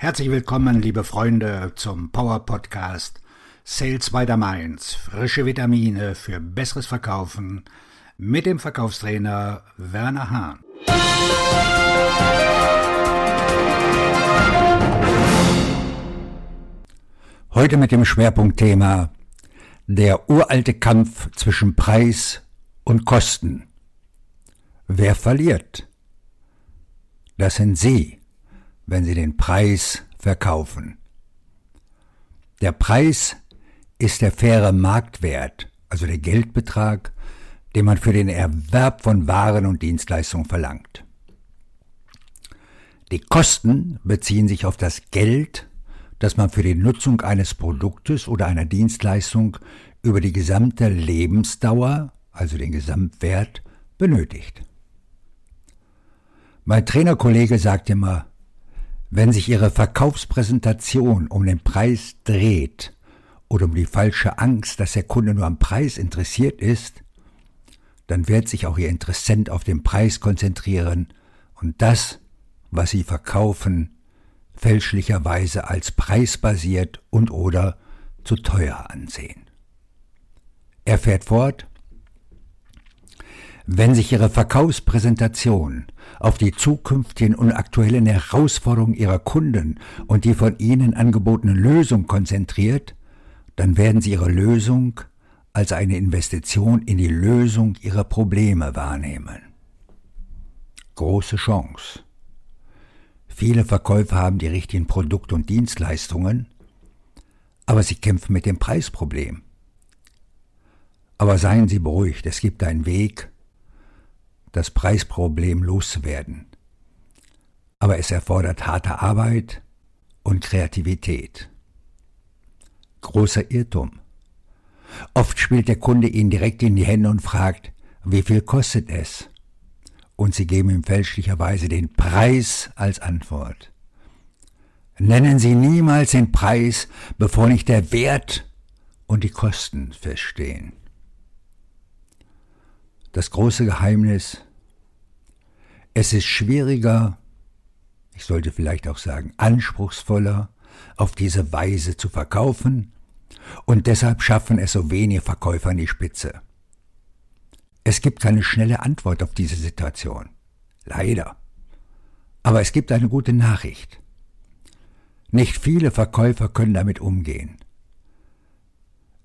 Herzlich willkommen, liebe Freunde, zum Power Podcast Sales by the Mainz. Frische Vitamine für besseres Verkaufen mit dem Verkaufstrainer Werner Hahn. Heute mit dem Schwerpunktthema der uralte Kampf zwischen Preis und Kosten. Wer verliert? Das sind Sie wenn sie den Preis verkaufen. Der Preis ist der faire Marktwert, also der Geldbetrag, den man für den Erwerb von Waren und Dienstleistungen verlangt. Die Kosten beziehen sich auf das Geld, das man für die Nutzung eines Produktes oder einer Dienstleistung über die gesamte Lebensdauer, also den Gesamtwert, benötigt. Mein Trainerkollege sagt immer, wenn sich Ihre Verkaufspräsentation um den Preis dreht oder um die falsche Angst, dass der Kunde nur am Preis interessiert ist, dann wird sich auch Ihr Interessent auf den Preis konzentrieren und das, was Sie verkaufen, fälschlicherweise als preisbasiert und oder zu teuer ansehen. Er fährt fort, wenn sich Ihre Verkaufspräsentation auf die zukünftigen und aktuellen Herausforderungen Ihrer Kunden und die von Ihnen angebotene Lösung konzentriert, dann werden Sie Ihre Lösung als eine Investition in die Lösung Ihrer Probleme wahrnehmen. Große Chance. Viele Verkäufer haben die richtigen Produkte und Dienstleistungen, aber sie kämpfen mit dem Preisproblem. Aber seien Sie beruhigt, es gibt einen Weg, das Preisproblem loszuwerden. Aber es erfordert harte Arbeit und Kreativität. Großer Irrtum. Oft spielt der Kunde Ihnen direkt in die Hände und fragt, wie viel kostet es? Und Sie geben ihm fälschlicherweise den Preis als Antwort. Nennen Sie niemals den Preis, bevor nicht der Wert und die Kosten feststehen. Das große Geheimnis, es ist schwieriger, ich sollte vielleicht auch sagen anspruchsvoller, auf diese Weise zu verkaufen, und deshalb schaffen es so wenige Verkäufer an die Spitze. Es gibt keine schnelle Antwort auf diese Situation. Leider. Aber es gibt eine gute Nachricht. Nicht viele Verkäufer können damit umgehen.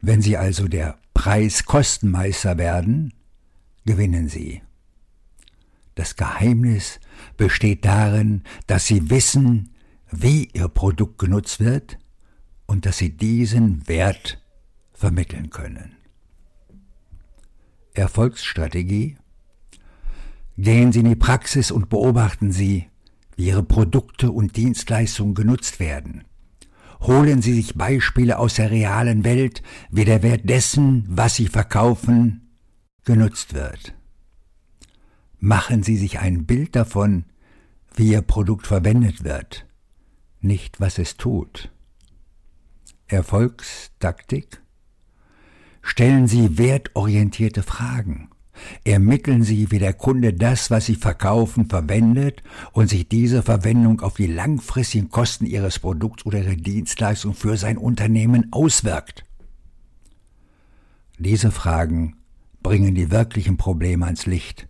Wenn sie also der Preiskostenmeister werden, gewinnen sie. Das Geheimnis besteht darin, dass sie wissen, wie ihr Produkt genutzt wird und dass sie diesen Wert vermitteln können. Erfolgsstrategie Gehen Sie in die Praxis und beobachten Sie, wie Ihre Produkte und Dienstleistungen genutzt werden. Holen Sie sich Beispiele aus der realen Welt, wie der Wert dessen, was Sie verkaufen, genutzt wird. Machen Sie sich ein Bild davon, wie Ihr Produkt verwendet wird, nicht was es tut. Erfolgstaktik? Stellen Sie wertorientierte Fragen. Ermitteln Sie, wie der Kunde das, was Sie verkaufen, verwendet und sich diese Verwendung auf die langfristigen Kosten Ihres Produkts oder Ihrer Dienstleistung für sein Unternehmen auswirkt. Diese Fragen bringen die wirklichen Probleme ans Licht,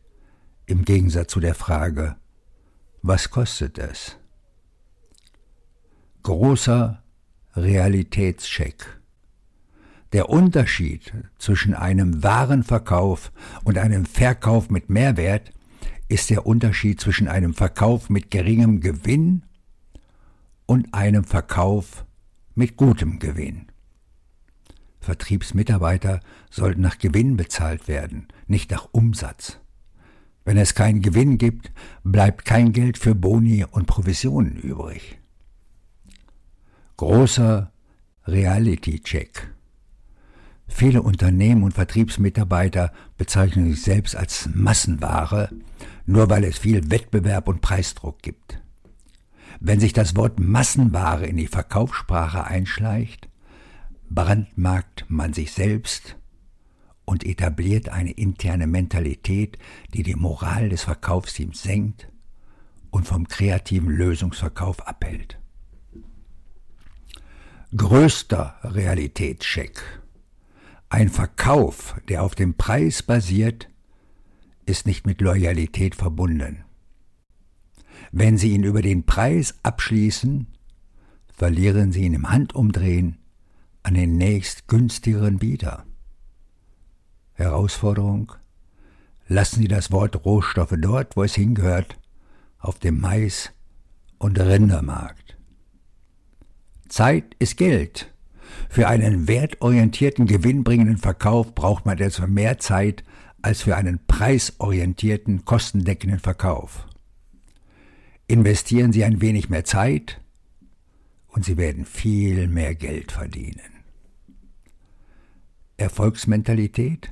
im Gegensatz zu der Frage, was kostet es? Großer Realitätscheck. Der Unterschied zwischen einem Warenverkauf und einem Verkauf mit Mehrwert ist der Unterschied zwischen einem Verkauf mit geringem Gewinn und einem Verkauf mit gutem Gewinn. Vertriebsmitarbeiter sollten nach Gewinn bezahlt werden, nicht nach Umsatz. Wenn es keinen Gewinn gibt, bleibt kein Geld für Boni und Provisionen übrig. Großer Reality-Check. Viele Unternehmen und Vertriebsmitarbeiter bezeichnen sich selbst als Massenware, nur weil es viel Wettbewerb und Preisdruck gibt. Wenn sich das Wort Massenware in die Verkaufssprache einschleicht, brandmarkt man sich selbst und etabliert eine interne Mentalität, die die Moral des Verkaufsteams senkt und vom kreativen Lösungsverkauf abhält. Größter Realitätscheck. Ein Verkauf, der auf dem Preis basiert, ist nicht mit Loyalität verbunden. Wenn Sie ihn über den Preis abschließen, verlieren Sie ihn im Handumdrehen an den nächst günstigeren Bieter. Herausforderung Lassen Sie das Wort Rohstoffe dort, wo es hingehört, auf dem Mais- und Rindermarkt. Zeit ist Geld. Für einen wertorientierten, gewinnbringenden Verkauf braucht man etwa mehr Zeit als für einen preisorientierten, kostendeckenden Verkauf. Investieren Sie ein wenig mehr Zeit und Sie werden viel mehr Geld verdienen. Erfolgsmentalität?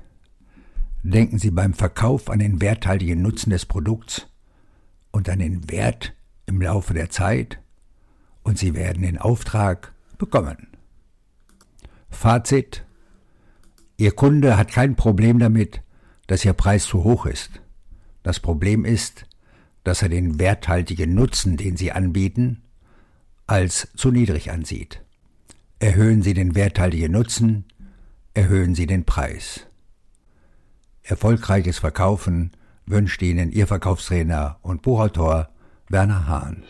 Denken Sie beim Verkauf an den werthaltigen Nutzen des Produkts und an den Wert im Laufe der Zeit und Sie werden den Auftrag bekommen. Fazit. Ihr Kunde hat kein Problem damit, dass Ihr Preis zu hoch ist. Das Problem ist, dass er den werthaltigen Nutzen, den Sie anbieten, als zu niedrig ansieht. Erhöhen Sie den werthaltigen Nutzen, erhöhen Sie den Preis. Erfolgreiches Verkaufen wünscht Ihnen Ihr Verkaufstrainer und Buchautor Werner Hahn.